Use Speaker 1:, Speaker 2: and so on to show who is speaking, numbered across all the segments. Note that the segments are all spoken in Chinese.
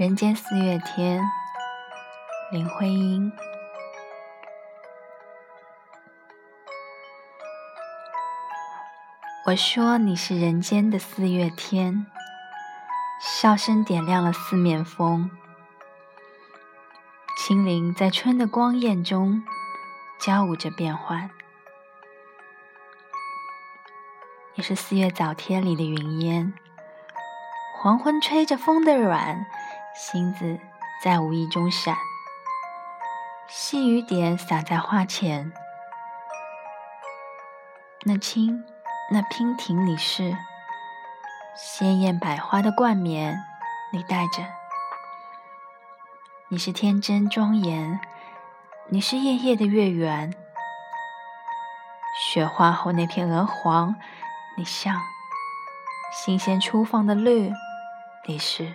Speaker 1: 人间四月天，林徽因。我说你是人间的四月天，笑声点亮了四面风，轻灵在春的光艳中交舞着变幻。你是四月早天里的云烟，黄昏吹着风的软。星子在无意中闪，细雨点洒在花前。那青，那娉婷，你是鲜艳百花的冠冕，你戴着。你是天真庄严，你是夜夜的月圆。雪化后那片鹅黄，你像新鲜初放的绿，你是。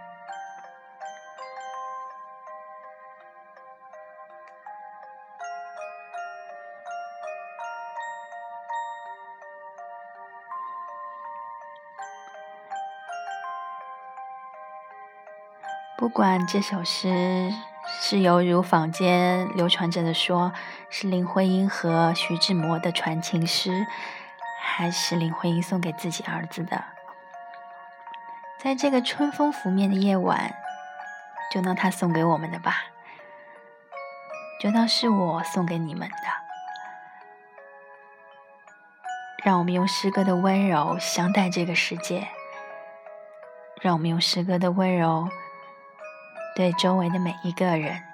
Speaker 1: 不管这首诗是犹如坊间流传着的说，是林徽因和徐志摩的传情诗，还是林徽因送给自己儿子的，在这个春风拂面的夜晚，就当他送给我们的吧，就当是我送给你们的。让我们用诗歌的温柔相待这个世界，让我们用诗歌的温柔。对周围的每一个人。